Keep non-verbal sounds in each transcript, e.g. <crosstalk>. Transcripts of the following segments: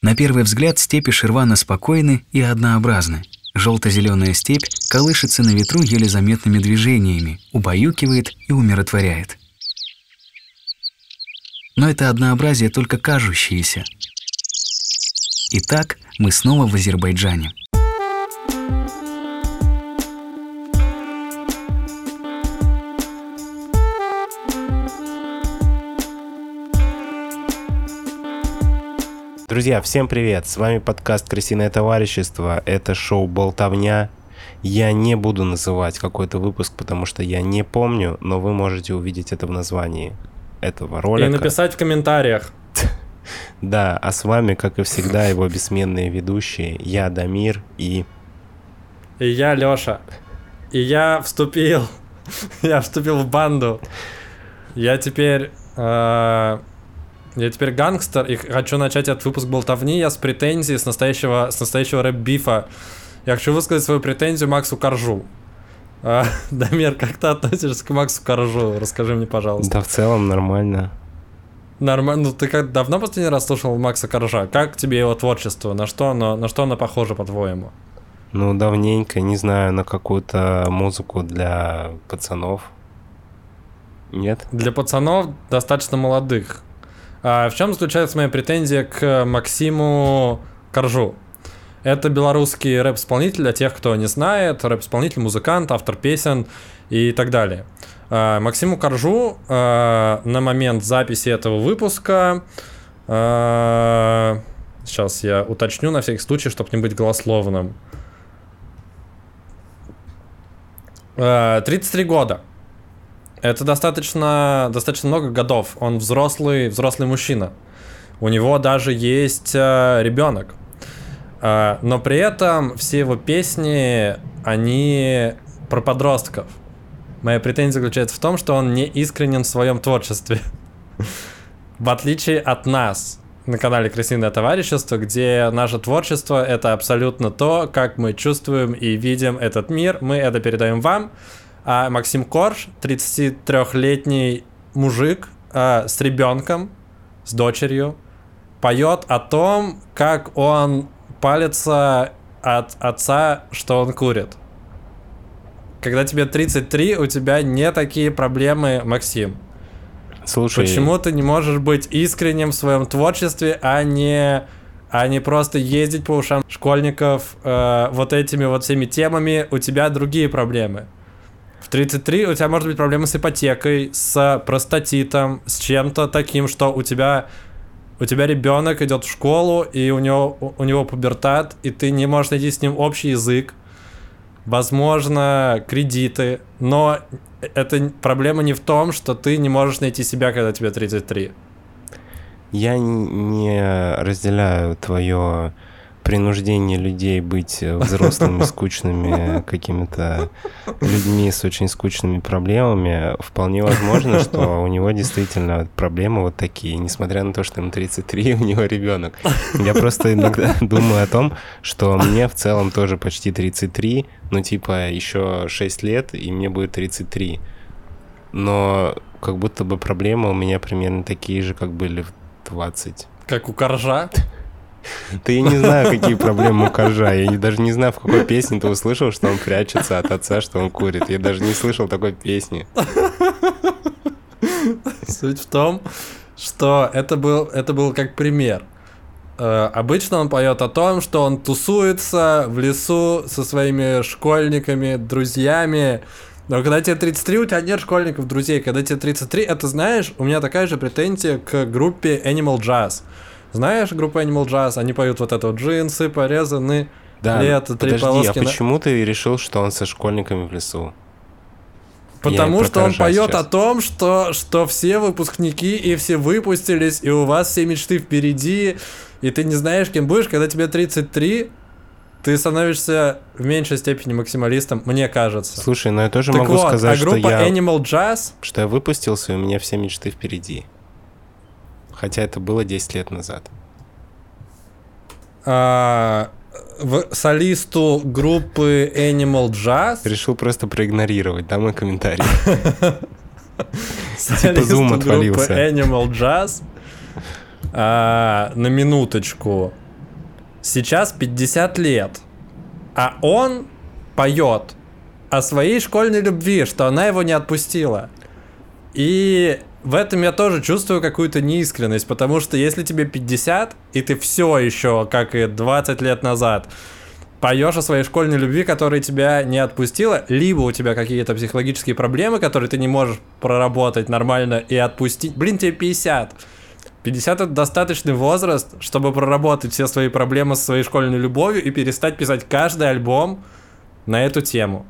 На первый взгляд степи Ширвана спокойны и однообразны. Желто-зеленая степь колышется на ветру еле заметными движениями, убаюкивает и умиротворяет. Но это однообразие только кажущееся. Итак, мы снова в Азербайджане. Друзья, всем привет! С вами подкаст «Крысиное товарищество». Это шоу «Болтовня». Я не буду называть какой-то выпуск, потому что я не помню, но вы можете увидеть это в названии этого ролика. И написать в комментариях. <laughs> Да, а с вами, как и всегда, его бессменные ведущие. Я Дамир и... И я Лёша. И я вступил. <laughs> Я вступил в банду. Я теперь... э, Я теперь гангстер и хочу начать этот выпуск болтовни. Я с претензией с настоящего, с настоящего рэп-бифа. Я хочу высказать свою претензию Максу Коржу. А, <laughs> Дамир, как ты относишься к Максу Коржу? Расскажи мне, пожалуйста. Да в целом нормально. Нормально. Ну, ты как давно последний раз слушал Макса Коржа? Как тебе его творчество? На что оно, на что оно похоже, по-твоему? Ну, давненько, не знаю, на какую-то музыку для пацанов. Нет? Для пацанов достаточно молодых. А в чем заключается моя претензия к Максиму Коржу? Это белорусский рэп-исполнитель, для тех, кто не знает, рэп-исполнитель, музыкант, автор песен и так далее. А, Максиму Коржу а, на момент записи этого выпуска, а, сейчас я уточню на всякий случай, чтобы не быть голословным, А, 33 года. Это достаточно, достаточно много годов. Он взрослый, взрослый мужчина. У него даже есть э, ребенок. Э, но при этом все его песни, они про подростков. Моя претензия заключается в том, что он не искренен в своем творчестве. <laughs> В отличие от нас на канале Крысиное товарищество, где наше творчество это абсолютно то, как мы чувствуем и видим этот мир. Мы это передаем вам. А Максим Корж, 33-летний мужик а, с ребенком, с дочерью, поет о том, как он палится от отца, что он курит. Когда тебе 33, у тебя не такие проблемы, Максим. Слушай, Почему ты не можешь быть искренним в своем творчестве, а не, а не просто ездить по ушам школьников э, вот этими вот всеми темами? У тебя другие проблемы. В 33 у тебя может быть проблемы с ипотекой, с простатитом, с чем-то таким, что у тебя у тебя ребенок идет в школу, и у него, у него пубертат, и ты не можешь найти с ним общий язык. Возможно, кредиты. Но это проблема не в том, что ты не можешь найти себя, когда тебе 33. Я не разделяю твое принуждение людей быть э, взрослыми, <laughs> скучными какими-то людьми с очень скучными проблемами. Вполне возможно, что у него действительно проблемы вот такие, несмотря на то, что ему 33, у него ребенок. Я просто иногда <laughs> думаю о том, что мне в целом тоже почти 33, ну типа еще 6 лет, и мне будет 33. Но как будто бы проблемы у меня примерно такие же, как были в 20. Как у Коржа. <laughs> Да я не знаю, какие проблемы у Коржа. Я даже не знаю, в какой песне ты услышал, что он прячется от отца, что он курит. Я даже не слышал такой песни. Суть в том, что это был, это был как пример. Э, обычно он поет о том, что он тусуется в лесу со своими школьниками, друзьями. Но когда тебе 33, у тебя нет школьников, друзей. Когда тебе 33, это знаешь, у меня такая же претензия к группе Animal Jazz. Знаешь группу Animal Jazz? Они поют вот это вот джинсы, порезаны, Да, лето, три подожди, а полоски. на- почему ты решил, что он со школьниками в лесу? Потому что он поет сейчас. о том, что, что все выпускники и все выпустились, и у вас все мечты впереди, и ты не знаешь, кем будешь, когда тебе 33, ты становишься в меньшей степени максималистом, мне кажется. Слушай, ну я тоже так могу вот, сказать, а что группа я, Animal Jazz, что я выпустился, и у меня все мечты впереди. Хотя это было 10 лет назад. а, в солисту группы Animal Jazz, Решил просто проигнорировать, да, мой комментарий? <laughs> солисту Zoom группы отвалился. Animal Jazz, а, на минуточку, сейчас 50 лет, а он поет о своей школьной любви, что она его не отпустила. И в этом я тоже чувствую какую-то неискренность, потому что если тебе 50, и ты все еще, как и 20 лет назад, поешь о своей школьной любви, которая тебя не отпустила, либо у тебя какие-то психологические проблемы, которые ты не можешь проработать нормально и отпустить. Блин, тебе 50. 50 это достаточный возраст, чтобы проработать все свои проблемы со своей школьной любовью и перестать писать каждый альбом на эту тему.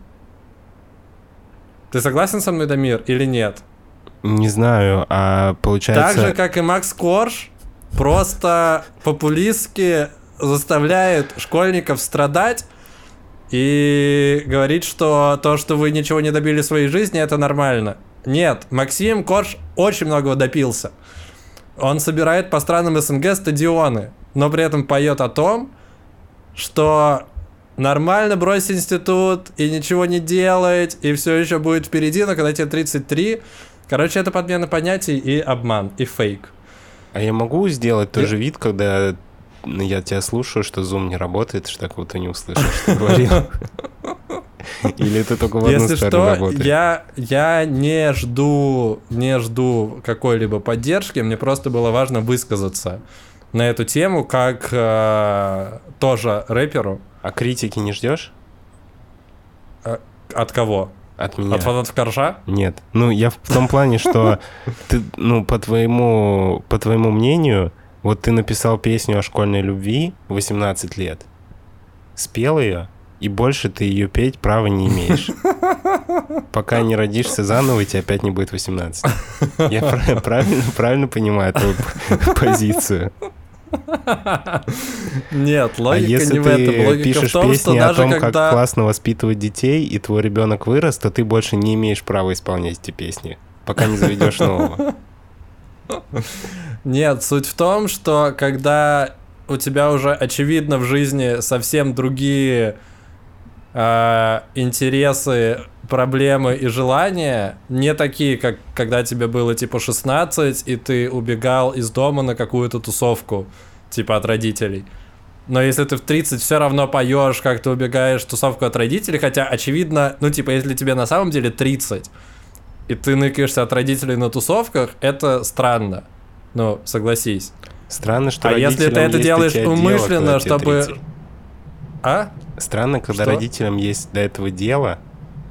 Ты согласен со мной, Дамир, или нет? Не знаю, а получается... Так же, как и Макс Корж, просто популистски заставляет школьников страдать и говорит, что то, что вы ничего не добили в своей жизни, это нормально. Нет, Максим Корж очень многого допился. Он собирает по странам СНГ стадионы, но при этом поет о том, что нормально бросить институт и ничего не делать, и все еще будет впереди, но когда тебе 33, короче, это подмена понятий и обман, и фейк. А я могу сделать тот же вид, когда я тебя слушаю, что зум не работает, что так вот и не услышал, что говорил. <laughs> Или это только в одну Если сторону что, работает? я, я не жду, не жду какой-либо поддержки, мне просто было важно высказаться на эту тему, как э, тоже рэперу. А критики не ждешь? От кого? От меня. От фанатов Коржа? Нет. Ну, я в том плане, что ты, ну, по твоему, по твоему мнению, вот ты написал песню о школьной любви в 18 лет, спел ее, и больше ты ее петь права не имеешь. Пока не родишься заново, тебе опять не будет 18. Я прав- правильно, правильно понимаю твою позицию. Нет, А логика если не в этом. Логика пишешь в том, что песни о даже том, как когда... классно воспитывать детей, и твой ребенок вырос, то ты больше не имеешь права исполнять эти песни, пока не заведешь нового. Нет, суть в том, что когда у тебя уже очевидно в жизни совсем другие э, интересы, проблемы и желания, не такие, как когда тебе было типа 16, и ты убегал из дома на какую-то тусовку, типа от родителей. Но если ты в 30 все равно поешь, как ты убегаешь в тусовку от родителей, хотя очевидно, ну типа если тебе на самом деле 30, и ты ныкаешься от родителей на тусовках, это странно. Ну, согласись. Странно, что А если ты это делаешь умышленно, тебе чтобы- 30. А? Странно, когда Что? родителям есть до этого дело,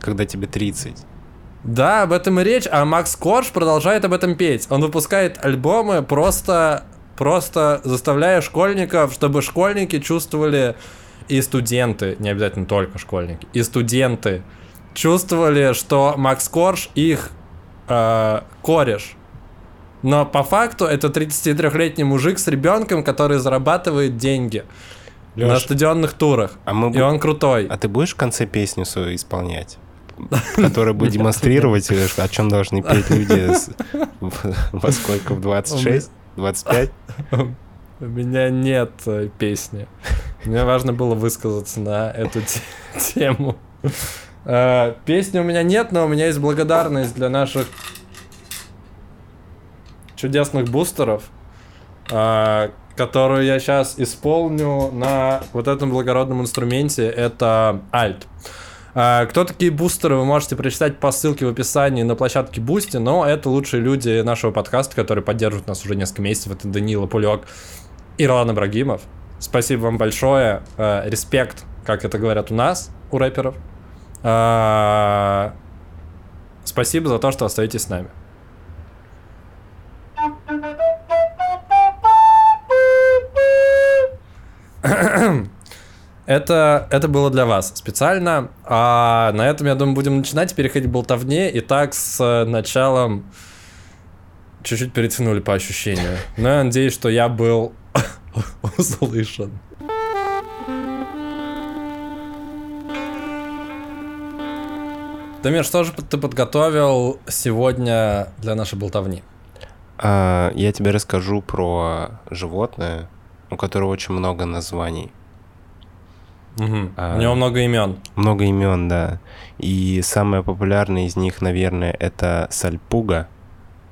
когда тебе 30. Да, об этом и речь, а Макс Корж продолжает об этом петь. Он выпускает альбомы просто, просто заставляя школьников, чтобы школьники чувствовали, и студенты, не обязательно только школьники, и студенты чувствовали, что Макс Корж их э, кореш. Но по факту это 33-летний мужик с ребенком, который зарабатывает деньги на Лёш, стадионных турах. а мы И он крутой. А ты будешь в конце песню свою исполнять? Которая будет демонстрировать, э, о чем должны петь люди <laughs> во сколько? В 26? 25? <laughs> У меня нет э, песни. Мне важно было высказаться на эту те- тему. Э, Песни у меня нет, но у меня есть благодарность для наших чудесных бустеров, которую я сейчас исполню на вот этом благородном инструменте. Это альт. А, Кто такие бустеры, вы можете прочитать по ссылке в описании на площадке Бусти, но это лучшие люди нашего подкаста, которые поддерживают нас уже несколько месяцев. Это Данила Пулек и Ролан Ибрагимов. Спасибо вам большое. Э, Респект, как это говорят у нас, у рэперов. А, Спасибо за то, что остаетесь с нами. Это, это было для вас специально. А на этом, я думаю, будем начинать переходить к болтовне. Итак, с э, началом чуть-чуть перетянули по ощущению. <laughs> Но я надеюсь, что я был <laughs> услышан. Дамир, что же ты подготовил сегодня для нашей болтовни? А, Я тебе расскажу про животное, у которого очень много названий. Мгм. А. У него много имен. Много имен, да. И самое популярное из них, наверное, это сальпуга.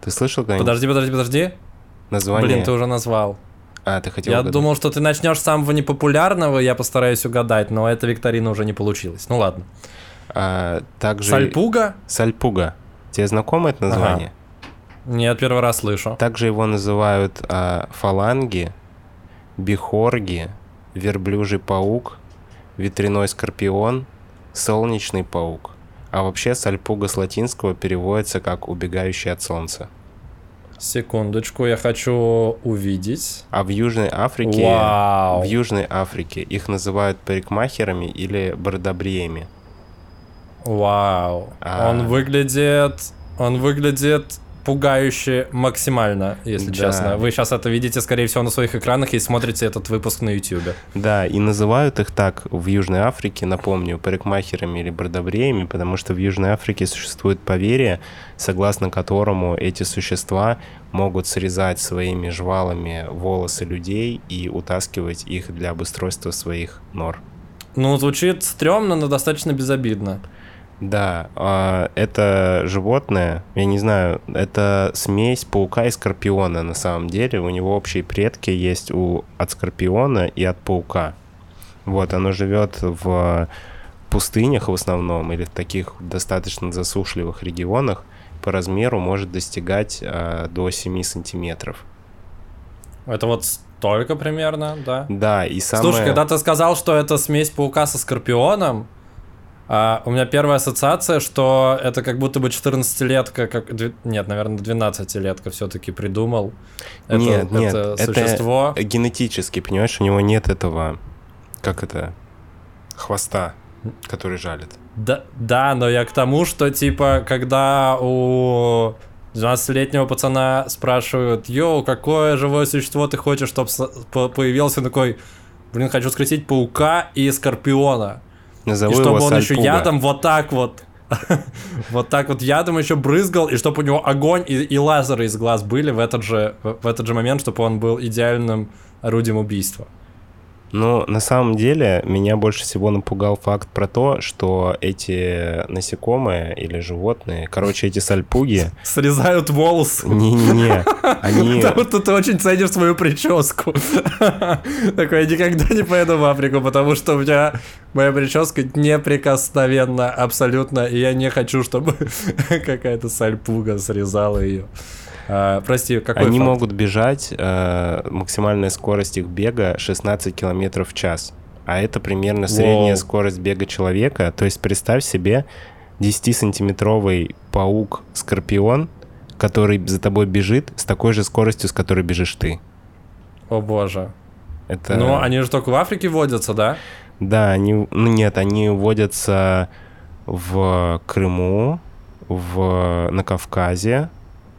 Ты слышал когда-нибудь Подожди, подожди, подожди. название? Блин, ты уже назвал. А, ты хотел Я угадать? думал, что ты начнешь с самого непопулярного, я постараюсь угадать, но эта викторина уже не получилась. Ну ладно. А, также... Сальпуга? Сальпуга. Тебе знакомо это название? Нет, первый раз слышу. Также его называют а, фаланги, бихорги, верблюжий паук, ветряной скорпион, солнечный паук. А вообще сальпуга с латинского переводится как «убегающий от солнца». Секундочку, я хочу увидеть. А в Южной Африке, Вау. в Южной Африке их называют парикмахерами или бородобреями. Вау. А. Он выглядит... Он выглядит пугающе максимально, если Да. честно. Вы сейчас это видите, скорее всего, на своих экранах и смотрите этот выпуск на YouTube. Да, и называют их так в Южной Африке, напомню, парикмахерами или бородобреями, потому что в Южной Африке существует поверье, согласно которому эти существа могут срезать своими жвалами волосы людей и утаскивать их для обустройства своих нор. Ну, звучит стрёмно, но достаточно безобидно. Да, а, это животное, я не знаю, это смесь паука и скорпиона на самом деле. У него общие предки есть у, от скорпиона и от паука. Вот, оно живет в пустынях в основном или в таких достаточно засушливых регионах. По размеру может достигать а, до 7 сантиметров. Это вот столько примерно, да? Да, и самое... Слушай, когда ты сказал, что это смесь паука со скорпионом, а, у меня первая ассоциация, что это как будто бы 14-летка, как... Нет, наверное, 12-летка все-таки придумал. Это, Нет, нет, это это существо. генетически, понимаешь, у него нет этого, как это, хвоста, который жалит. Да, да, но я к тому, что типа, когда у 12-летнего пацана спрашивают, йоу, какое живое существо ты хочешь, чтобы появился такой, блин, хочу скрестить паука и скорпиона. Назову и чтобы он еще Сальпуга. ядом вот так вот, <laughs> вот так вот ядом еще брызгал, и чтобы у него огонь и, и лазеры из глаз были в этот же, в этот же момент, чтобы он был идеальным орудием убийства. Ну, на самом деле, меня больше всего напугал факт про то, что эти насекомые или животные, короче, эти сальпуги, Срезают волосы. не-не-не, <laughs> они... Потому что ты очень ценишь свою прическу. <laughs> Такой, я никогда не поеду в Африку, потому что у меня моя прическа неприкосновенна абсолютно, и я не хочу, чтобы <laughs> какая-то сальпуга срезала ее. А, прости, какой Они факт? могут бежать, э, максимальная скорость их бега 16 километров в час. А это примерно средняя Воу. скорость бега человека. То есть представь себе 10-сантиметровый паук-скорпион, который за тобой бежит с такой же скоростью, с которой бежишь ты. О боже. Это... Ну, они же только в Африке водятся, да? Да, они... Ну нет, они водятся в Крыму, в... на Кавказе,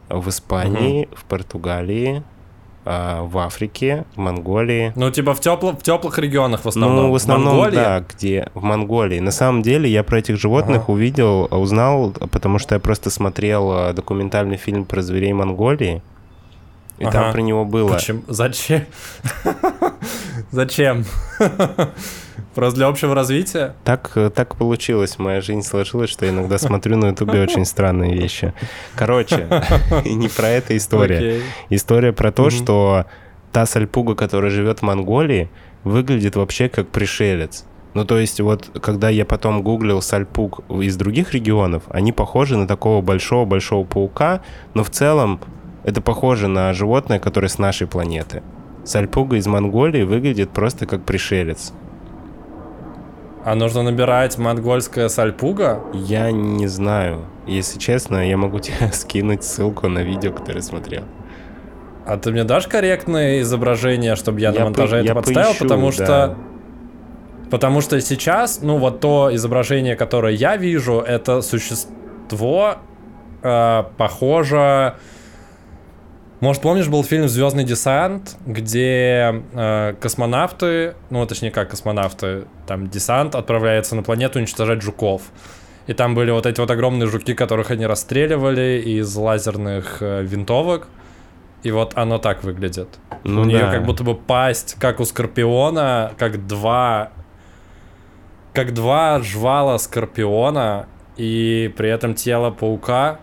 в Испании, в Португалии, а, в Африке, в Монголии. Ну, типа в, тепло, в теплых регионах в основном. Ну, в основном, Монголии? да, где? В Монголии. На самом деле, я про этих животных Ага. увидел, узнал, потому что я просто смотрел а, документальный фильм про зверей Монголии, и там Ага. про него было. Почему? Зачем? <laughs> Зачем? <laughs> Просто для общего развития? Так, так получилось, моя жизнь сложилась, что я иногда <laughs> смотрю на ютубе очень странные вещи. Короче, <laughs> не про это история. История про то, что та сальпуга, которая живет в Монголии, выглядит вообще как пришелец. Ну, то есть, вот, когда я потом гуглил сальпуг из других регионов, они похожи на такого большого-большого паука, но в целом это похоже на животное, которое с нашей планеты. Сальпуга из Монголии выглядит просто как пришелец. А нужно набирать монгольская сальпуга? Я не знаю. Если честно, я могу <laughs> тебе скинуть ссылку на видео, которое смотрел. А ты мне дашь корректное изображение, чтобы я, Я на монтаже по- это я подставил? поищу, потому да. что... Потому что сейчас, ну вот то изображение, которое я вижу, это существо э, похоже... Может, помнишь, был фильм Звездный десант, где э, космонавты, ну, точнее, как космонавты, там десант отправляется на планету уничтожать жуков. И там были вот эти вот огромные жуки, которых они расстреливали из лазерных э, винтовок. И вот оно так выглядит. Ну у нее да. как будто бы пасть, как у Скорпиона, как два... Как два жвала Скорпиона, и при этом тело паука.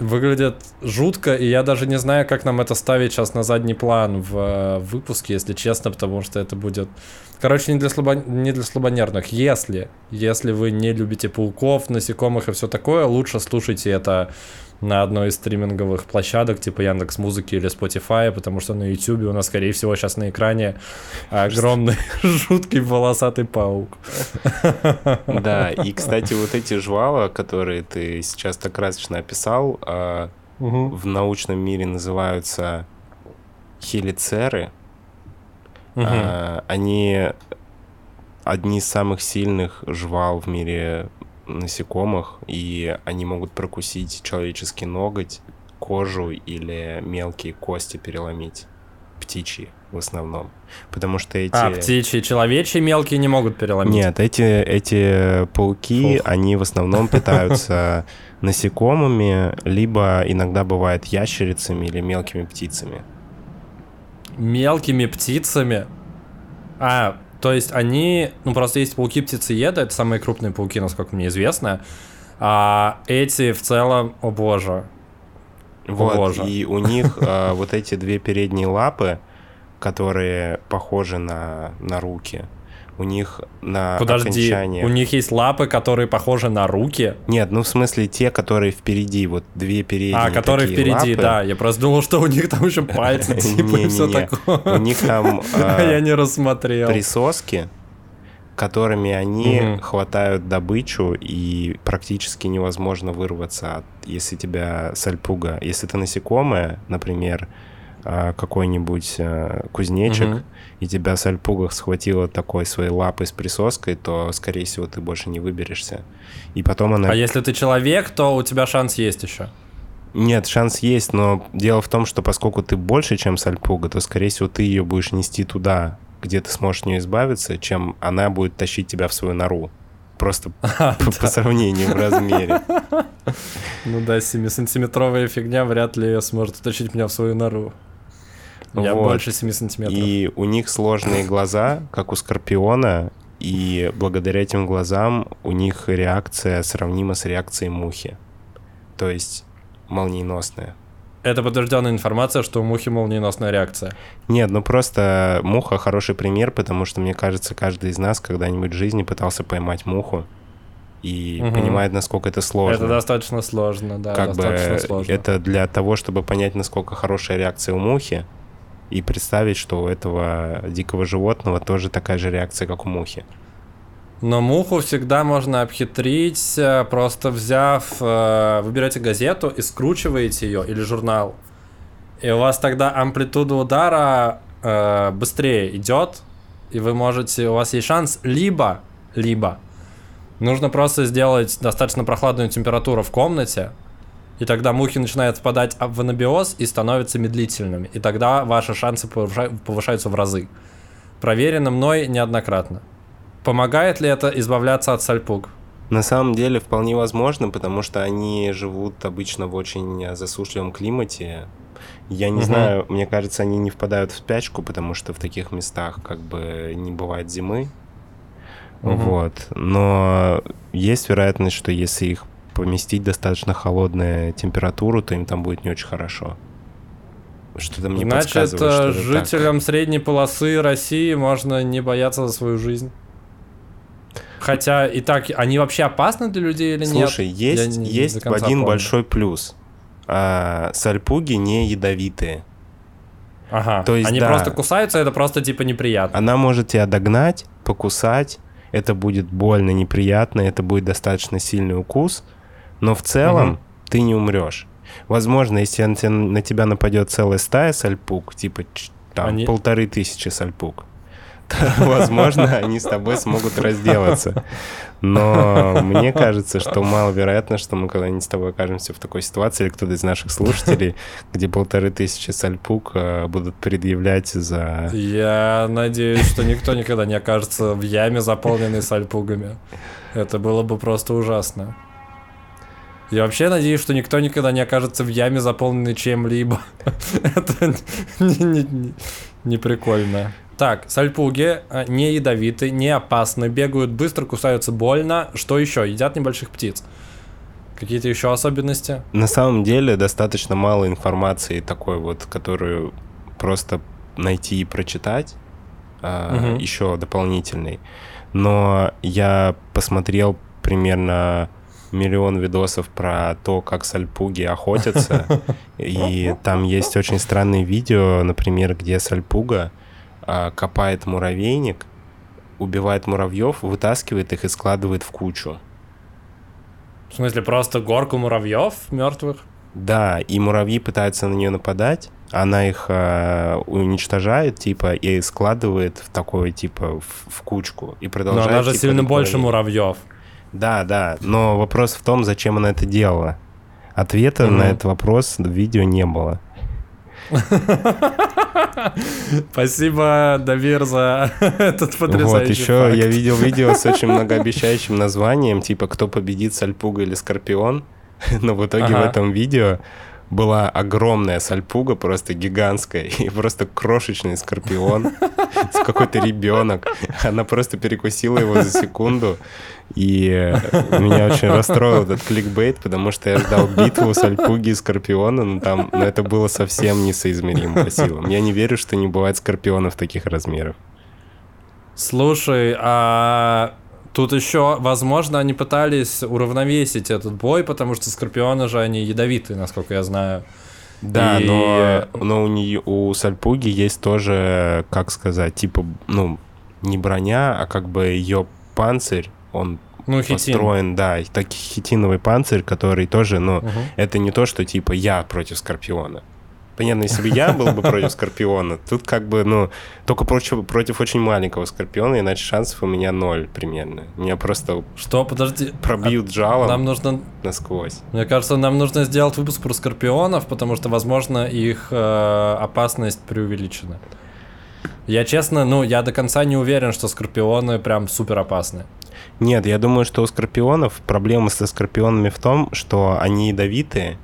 Выглядит жутко, и я даже не знаю, как нам это ставить сейчас на задний план в э, выпуске, если честно, потому что это будет... Короче, не для, слабо... не для слабонервных. Если, если вы не любите пауков, насекомых и все такое, лучше слушайте это на одной из стриминговых площадок, типа Яндекс Музыки или Spotify, потому что на YouTube у нас, скорее всего, сейчас на экране огромный <laughs> жуткий волосатый паук. <laughs> Да, и, кстати, вот эти жвала, которые ты сейчас так красочно описал, а, в научном мире называются хелицеры. А, они одни из самых сильных жвал в мире насекомых, и они могут прокусить человеческий ноготь, кожу или мелкие кости переломить. Птичьи в основном. Потому что эти... А, птичьи, человечьи мелкие не могут переломить? Нет, эти, эти пауки, Фух. они в основном <laughs> питаются насекомыми, либо иногда бывает ящерицами или мелкими птицами. Мелкими птицами? А, то есть они, ну просто есть пауки-птицееды, это самые крупные пауки, насколько мне известно. А эти в целом, о боже. Вот, о боже. и у них а, вот эти две передние лапы, которые похожи на, на руки, у них на Подожди, окончании... у них есть лапы, которые похожи на руки? Нет, ну в смысле те, которые впереди, вот две передние А, которые впереди, лапы. да. Я просто думал, что у них там еще <laughs> пальцы, типа, и все такое. У них там... <laughs> Я не рассмотрел. Присоски, которыми они хватают добычу, и практически невозможно вырваться, если тебя сальпуга... Если ты насекомое, например, а, какой-нибудь а, кузнечик, угу. И тебя с альпугах схватила такой своей лапой с присоской, то, скорее всего, ты больше не выберешься. И потом она... А если ты человек, то у тебя шанс есть еще? Нет, шанс есть, но дело в том, что поскольку ты больше, чем сальпуга, то, скорее всего, ты ее будешь нести туда, где ты сможешь от нее избавиться, чем она будет тащить тебя в свою нору. Просто <laughs> по сравнению в размере. <laughs> Ну да, 7-сантиметровая фигня вряд ли сможет утащить меня в свою нору. Я вот. больше 7 сантиметров. И у них сложные глаза, как у скорпиона, и благодаря этим глазам у них реакция сравнима с реакцией мухи. То есть молниеносная. Это подтвержденная информация, что у мухи молниеносная реакция. Нет, ну просто муха хороший пример, потому что мне кажется, каждый из нас когда-нибудь в жизни пытался поймать муху и угу. понимает, насколько это сложно. Это достаточно сложно, да. Как достаточно бы сложно. это для того, чтобы понять, насколько хорошая реакция у мухи, и представить, что у этого дикого животного тоже такая же реакция, как у мухи. Но муху всегда можно обхитрить, э, просто взяв, э, вы газету и скручиваете ее или журнал. И у вас тогда амплитуда удара э, быстрее идет, и вы можете, у вас есть шанс либо, либо нужно просто сделать достаточно прохладную температуру в комнате, и тогда мухи начинают впадать в анабиоз и становятся медлительными. И тогда ваши шансы повышаются в разы. Проверено мной неоднократно. Помогает ли это избавляться от сальпуг? На самом деле вполне возможно, потому что они живут обычно в очень засушливом климате. Я не угу. знаю, мне кажется, они не впадают в спячку, потому что в таких местах как бы не бывает зимы. Угу. Вот. Но есть вероятность, что если их поместить достаточно холодную температуру, то им там будет не очень хорошо. Что-то мне Значит, подсказывает, что жителям так. средней полосы России можно не бояться за свою жизнь. Хотя и так, они вообще опасны для людей или Слушай, нет? Слушай, есть, не, есть один помню. большой плюс. А, сальпуги не ядовитые. Ага. То есть, они да, просто кусаются, это просто типа неприятно. Она может тебя догнать, покусать, это будет больно, неприятно, это будет достаточно сильный укус, но в целом угу. ты не умрешь. Возможно, если на тебя нападет целая стая сальпук, типа там Они... полторы тысячи сальпук, <laughs> возможно, они с тобой смогут разделаться. Но мне кажется, что маловероятно, что мы когда-нибудь с тобой окажемся в такой ситуации, или кто-то из наших слушателей, где полторы тысячи сальпук э, будут предъявлять за... Я надеюсь, что никто никогда не окажется в яме, заполненной сальпугами. Это было бы просто ужасно. Я вообще надеюсь, что никто никогда не окажется в яме, заполненной чем-либо. <laughs> Это не прикольно. Так, сальпуги э, не ядовиты, не опасны, бегают быстро, кусаются больно. Что еще? Едят небольших птиц. Какие-то еще особенности? На самом деле достаточно мало информации такой вот, которую просто найти и прочитать, а, Мгм. еще дополнительной. Но я посмотрел примерно миллион видосов про то, как сальпуги охотятся. <laughs> И там есть очень странные видео, например, где сальпуга а, копает муравейник, убивает муравьев, вытаскивает их и складывает в кучу. В смысле, просто горку муравьев мертвых? Да, и муравьи пытаются на нее нападать, она их э, уничтожает, типа, и складывает в такой, типа, в, в кучку. И Но продолжает. она же типа, сильно больше муравьев. Да, да, но вопрос в том, зачем она это делала. Ответа Мгм. на этот вопрос в видео не было. Спасибо, Давир, за этот потрясающий Вот, еще факт. я видел видео с очень многообещающим названием, типа «Кто победит, сальпуга или скорпион?». <laughs> Но в итоге в этом видео была огромная сальпуга, просто гигантская, <laughs> и просто крошечный скорпион, какой-то ребенок. Она просто перекусила его за секунду, и меня очень расстроил этот кликбейт, потому что я ждал битву сальпуги и скорпиона, но там но это было совсем несоизмеримо по силам. Я не верю, что не бывает скорпионов таких размеров. Слушай, а тут еще, возможно, они пытались уравновесить этот бой, потому что скорпионы же они ядовитые, насколько я знаю. Да, И- но, но у нее у Сальпуги есть тоже, как сказать, типа, ну, не броня, а как бы ее панцирь, он Ну, хитин. построен, да, так хитиновый панцирь, который тоже, ну, Мгм. это не то, что типа я против Скорпиона. Понятно, если бы я был бы против <laughs> Скорпиона, тут как бы, ну, только против, против очень маленького Скорпиона, иначе шансов у меня ноль примерно. Меня просто Что, подожди. пробьют а жалом Нам нужно, насквозь. мне кажется, нам нужно сделать выпуск про скорпионов, потому что, возможно, их э, опасность преувеличена. Я честно, ну, я до конца не уверен, что скорпионы прям супер опасны. Нет, я думаю, что у скорпионов проблема со скорпионами в том, что они ядовитые,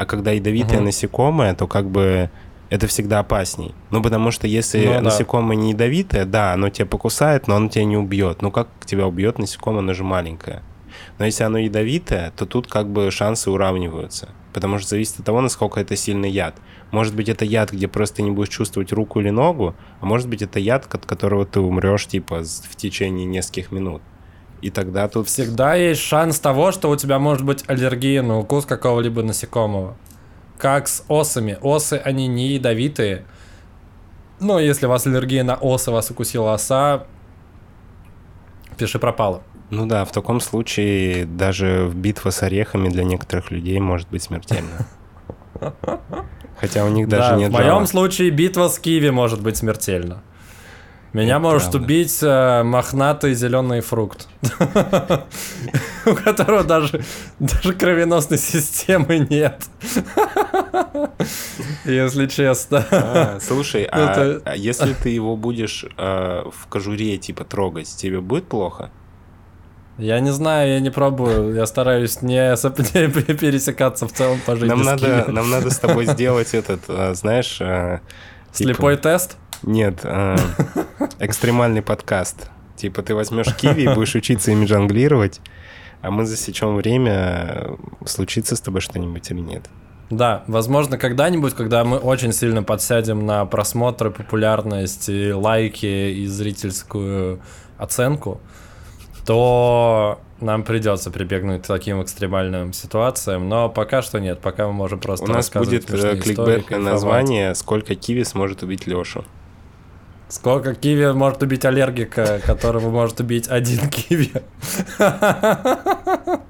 а когда ядовитые Мгм. насекомые, то как бы это всегда опасней. Ну, потому что если Ну да. насекомое не ядовитое, да, оно тебя покусает, но оно тебя не убьет. Ну, как тебя убьет насекомое, оно же маленькое. Но если оно ядовитое, то тут как бы шансы уравниваются. Потому что зависит от того, насколько это сильный яд. Может быть, это яд, где просто ты не будешь чувствовать руку или ногу, а может быть, это яд, от которого ты умрешь, типа, в течение нескольких минут. И тогда тут... Всегда есть шанс того, что у тебя может быть аллергия на укус какого-либо насекомого. Как с осами. Осы, они не ядовитые. Но если у вас аллергия на осы, вас укусила оса, пиши пропало. Ну да, в таком случае даже битва с орехами для некоторых людей может быть смертельна. <laughs> Хотя у них даже да, нет в моем жала. случае битва с киви может быть смертельна. Меня Это может правда. убить э, мохнатый зеленый фрукт, <laughs> у которого даже, даже кровеносной системы нет. <laughs> Если честно. А, слушай, а, а если ты его будешь э, в кожуре типа трогать, тебе будет плохо? Я не знаю, я не пробую. Я стараюсь не, <laughs> не пересекаться в целом по жизни Нам надо, нам надо с тобой сделать этот, э, знаешь, э, типа- Слепой тест? Нет, э, <laughs> экстремальный подкаст. Типа ты возьмешь киви и будешь учиться ими жонглировать, а мы засечем время, случится с тобой что-нибудь или нет. Да, возможно, когда-нибудь, когда мы очень сильно подсядем на просмотры, популярность, и лайки и зрительскую оценку, то нам придется прибегнуть к таким экстремальным ситуациям, но пока что нет, пока мы можем просто У нас будет э, кликбэтное название «Сколько киви сможет убить Лешу». Сколько киви может убить аллергика, которого может убить один киви? <laughs>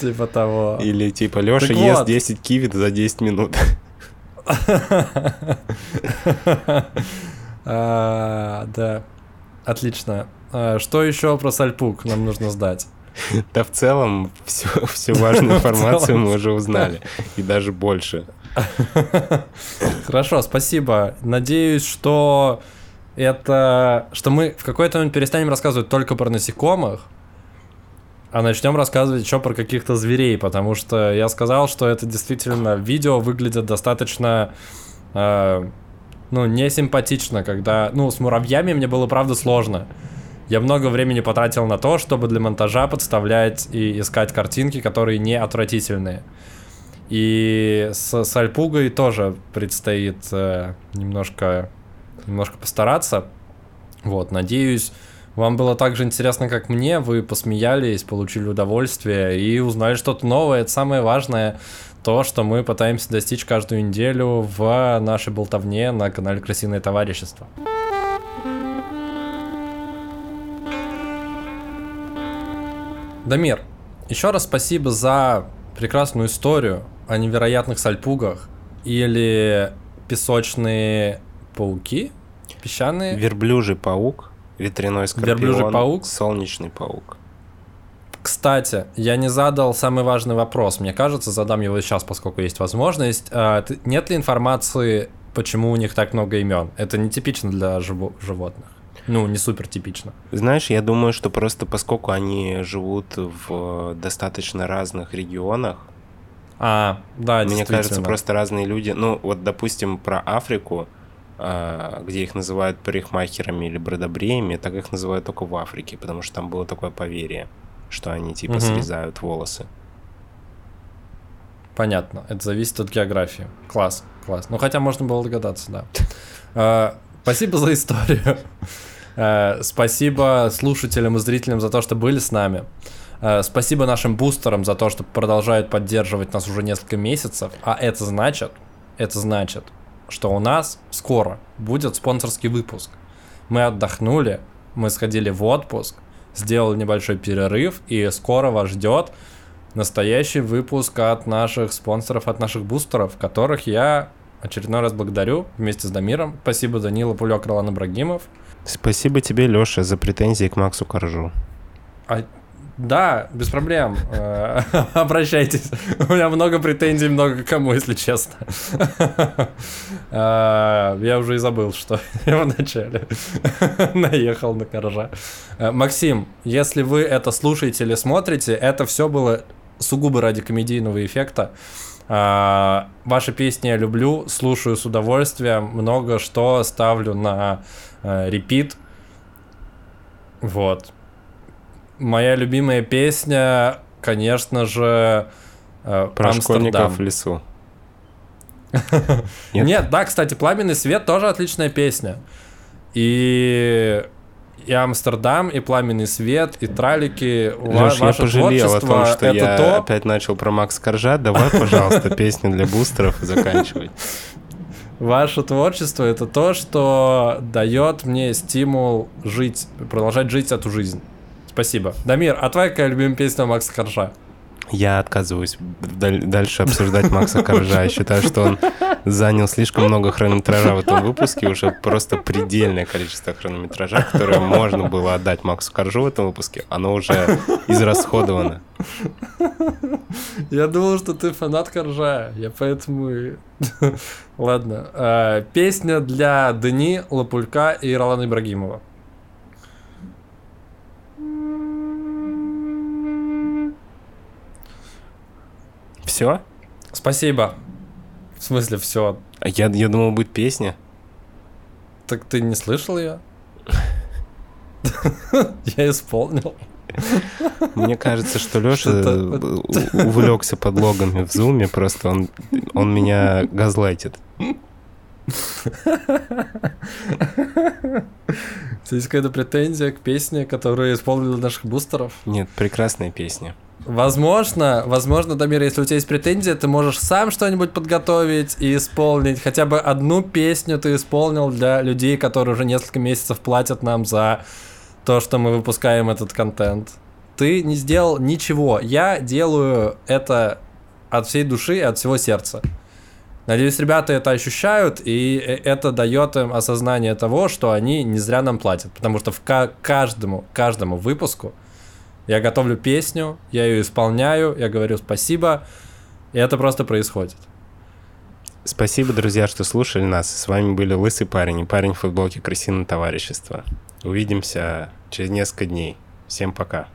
Типа того. Или типа Леша ест вот. 10 киви за 10 минут. <laughs> А, Да, отлично. А, Что еще про сальпук нам нужно сдать? Да в целом всю, всю важную <laughs> информацию мы уже узнали. И даже больше. <laughs> Хорошо, спасибо. Надеюсь, что это... Что мы в какой-то момент перестанем рассказывать только про насекомых, а начнем рассказывать еще про каких-то зверей, потому что я сказал, что это действительно видео выглядит достаточно... э, ну, не симпатично, когда... Ну, с муравьями мне было, правда, сложно. Я много времени потратил на то, чтобы для монтажа подставлять и искать картинки, которые не отвратительные. И с, с Альпугой тоже предстоит э, немножко, немножко постараться. Вот, надеюсь, вам было так же интересно, как мне. Вы посмеялись, получили удовольствие и узнали что-то новое. Это самое важное то, что мы пытаемся достичь каждую неделю в нашей болтовне на канале Красивое товарищество. Дамир, еще раз спасибо за прекрасную историю о невероятных сальпугах или песочные пауки, песчаные. Верблюжий паук, ветряной скорпион, Верблюжий паук. солнечный паук. Кстати, я не задал самый важный вопрос. Мне кажется, задам его сейчас, поскольку есть возможность. А, Нет ли информации, почему у них так много имен? Это нетипично для живо- животных. Ну, не супер типично. Знаешь, я думаю, что просто поскольку они живут в достаточно разных регионах, А, да, мне кажется, просто разные люди. Ну, вот, допустим, про Африку, а, где их называют парикмахерами или бродобреями, так их называют только в Африке, потому что там было такое поверье, что они типа Мгм. срезают волосы. Понятно, это зависит от географии. Класс, класс. Ну, хотя можно было догадаться, да. <laughs> А, Спасибо за историю. А, <laughs> Спасибо слушателям и зрителям за то, что были с нами. А, Спасибо нашим бустерам за то, что продолжают поддерживать нас уже несколько месяцев. А это значит, это значит, что у нас скоро будет спонсорский выпуск. Мы отдохнули, мы сходили в отпуск, сделали небольшой перерыв, и скоро вас ждет настоящий выпуск от наших спонсоров, от наших бустеров, которых я очередной раз благодарю вместе с Дамиром. Спасибо Данила Пулек, Ролан Ибрагимов. Спасибо тебе, Леша, за претензии к Максу Коржу. А, да, без проблем. Э, <laughs> Обращайтесь. У меня много претензий, много к кому, если честно. <laughs> Э, Я уже и забыл, что <laughs> я вначале наехал на коржа. Э, Максим, если вы это слушаете или смотрите, это все было сугубо ради комедийного эффекта. Ваши песни я люблю, слушаю с удовольствием, много что ставлю на репит. Вот. Моя любимая песня, конечно же, э, Про Амстердам. школьников в лесу. <laughs> Нет? Нет, да, кстати, Пламенный свет тоже отличная песня. И и Амстердам, и Пламенный свет, и Тралики. Ва- Леш, я ваше пожалел о том, что я то, опять начал про Макса Коржа. Давай, пожалуйста, <laughs> песню для бустеров и заканчивай. Ваше творчество это то, что дает мне стимул жить, продолжать жить эту жизнь. Спасибо. Дамир, а твоя какая любимая песня Макса Коржа? Я отказываюсь даль- дальше обсуждать Макса Коржа. Я считаю, что он занял слишком много хронометража в этом выпуске. Уже просто предельное количество хронометража, которое можно было отдать Максу Коржу в этом выпуске. Оно уже израсходовано. Я думал, что ты фанат Коржа, я поэтому... <laughs> Ладно. э, Песня для Дани, Лапулька и Ролана Ибрагимова. Все? Спасибо. В смысле, все. Я, я думал, будет песня. Так ты не слышал ее? <laughs> Я исполнил. Мне кажется, что Леша увлекся подлогами в зуме, просто он, он меня газлайтит. Есть какая-то претензия к песне, которую исполнили наших бустеров? Нет, прекрасная песня. Возможно, возможно, Дамир, если у тебя есть претензия, ты можешь сам что-нибудь подготовить и исполнить. Хотя бы одну песню ты исполнил для людей, которые уже несколько месяцев платят нам за то, что мы выпускаем этот контент. Ты не сделал ничего. Я делаю это от всей души и от всего сердца. Надеюсь, ребята это ощущают, и э- это дает им осознание того, что они не зря нам платят. Потому что в ка- каждому, каждому выпуску я готовлю песню, я ее исполняю, я говорю спасибо, и это просто происходит. Спасибо, друзья, что слушали нас. С вами были Лысый парень и парень в футболке Крысиное товарищество. Увидимся через несколько дней. Всем пока.